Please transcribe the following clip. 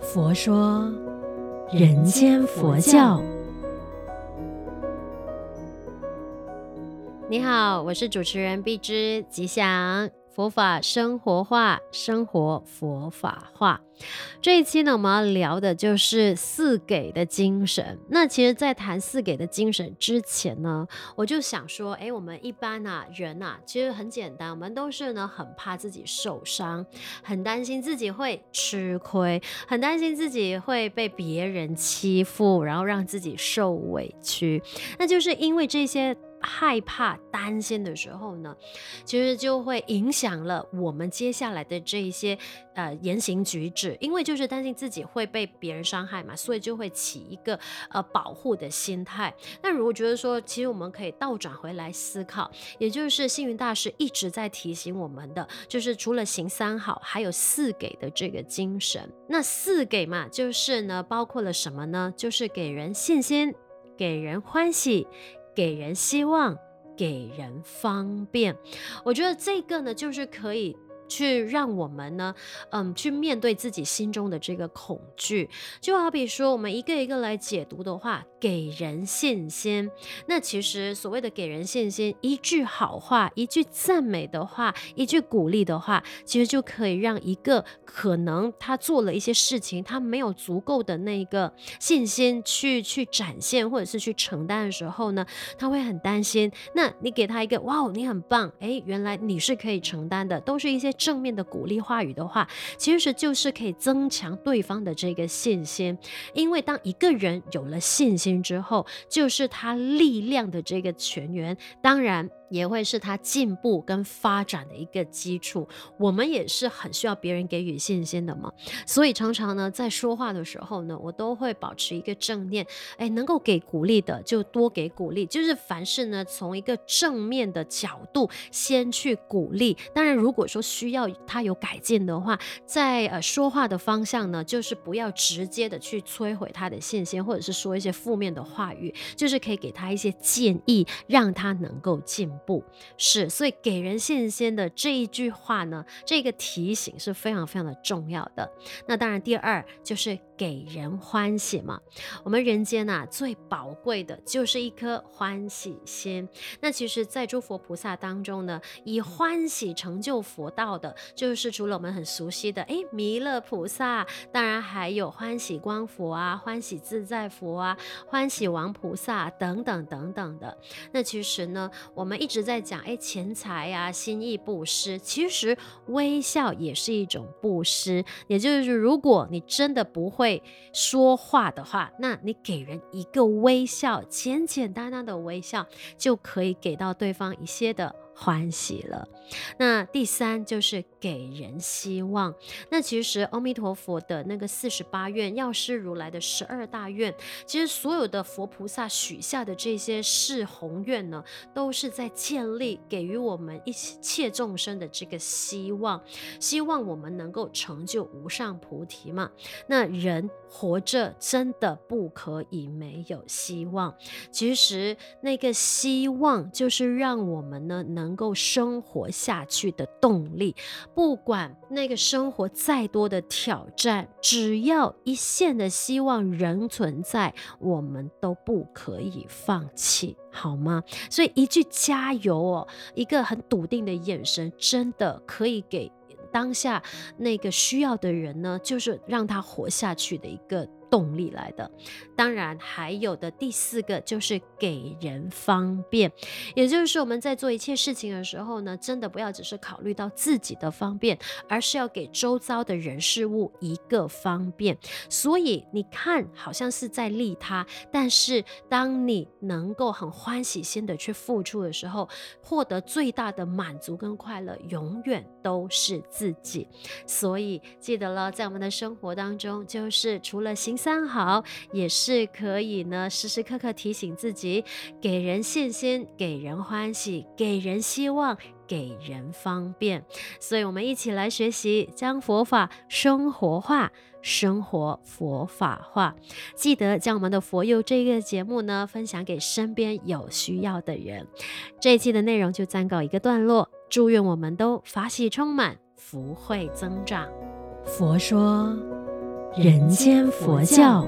佛说人间佛教。你好，我是主持人碧芝吉祥。佛法生活化，生活佛法化。这一期呢，我们要聊的就是四给的精神。那其实，在谈四给的精神之前呢，我就想说，哎，我们一般啊人啊，其实很简单，我们都是呢很怕自己受伤，很担心自己会吃亏，很担心自己会被别人欺负，然后让自己受委屈。那就是因为这些。害怕、担心的时候呢，其实就会影响了我们接下来的这一些呃言行举止，因为就是担心自己会被别人伤害嘛，所以就会起一个呃保护的心态。那如果觉得说，其实我们可以倒转回来思考，也就是星云大师一直在提醒我们的，就是除了行三好，还有四给的这个精神。那四给嘛，就是呢，包括了什么呢？就是给人信心，给人欢喜。给人希望，给人方便，我觉得这个呢，就是可以。去让我们呢，嗯，去面对自己心中的这个恐惧，就好比说，我们一个一个来解读的话，给人信心。那其实所谓的给人信心，一句好话，一句赞美的话，一句鼓励的话，其实就可以让一个可能他做了一些事情，他没有足够的那个信心去去展现或者是去承担的时候呢，他会很担心。那你给他一个哇哦，你很棒，诶，原来你是可以承担的，都是一些。正面的鼓励话语的话，其实就是可以增强对方的这个信心。因为当一个人有了信心之后，就是他力量的这个泉源。当然。也会是他进步跟发展的一个基础。我们也是很需要别人给予信心的嘛，所以常常呢，在说话的时候呢，我都会保持一个正念。哎，能够给鼓励的就多给鼓励，就是凡事呢，从一个正面的角度先去鼓励。当然，如果说需要他有改进的话，在呃说话的方向呢，就是不要直接的去摧毁他的信心，或者是说一些负面的话语，就是可以给他一些建议，让他能够进。不是，所以给人信心的这一句话呢，这个提醒是非常非常的重要的。那当然，第二就是。给人欢喜嘛，我们人间呐、啊、最宝贵的就是一颗欢喜心。那其实，在诸佛菩萨当中呢，以欢喜成就佛道的，就是除了我们很熟悉的哎弥勒菩萨，当然还有欢喜光佛啊、欢喜自在佛啊、欢喜王菩萨等等等等的。那其实呢，我们一直在讲哎钱财呀、啊、心意布施，其实微笑也是一种布施。也就是如果你真的不会会。说话的话，那你给人一个微笑，简简单单的微笑，就可以给到对方一些的。欢喜了。那第三就是给人希望。那其实阿弥陀佛的那个四十八愿，药师如来的十二大愿，其实所有的佛菩萨许下的这些誓宏愿呢，都是在建立给予我们一切众生的这个希望，希望我们能够成就无上菩提嘛。那人活着真的不可以没有希望。其实那个希望就是让我们呢能。能够生活下去的动力，不管那个生活再多的挑战，只要一线的希望仍存在，我们都不可以放弃，好吗？所以一句加油哦，一个很笃定的眼神，真的可以给当下那个需要的人呢，就是让他活下去的一个。动力来的，当然还有的第四个就是给人方便，也就是我们在做一切事情的时候呢，真的不要只是考虑到自己的方便，而是要给周遭的人事物一个方便。所以你看，好像是在利他，但是当你能够很欢喜心的去付出的时候，获得最大的满足跟快乐，永远都是自己。所以记得了，在我们的生活当中，就是除了行三好也是可以呢，时时刻刻提醒自己，给人信心，给人欢喜，给人希望，给人方便。所以，我们一起来学习，将佛法生活化，生活佛法化。记得将我们的佛佑这个节目呢，分享给身边有需要的人。这一期的内容就暂告一个段落，祝愿我们都法喜充满，福慧增长。佛说人间佛教。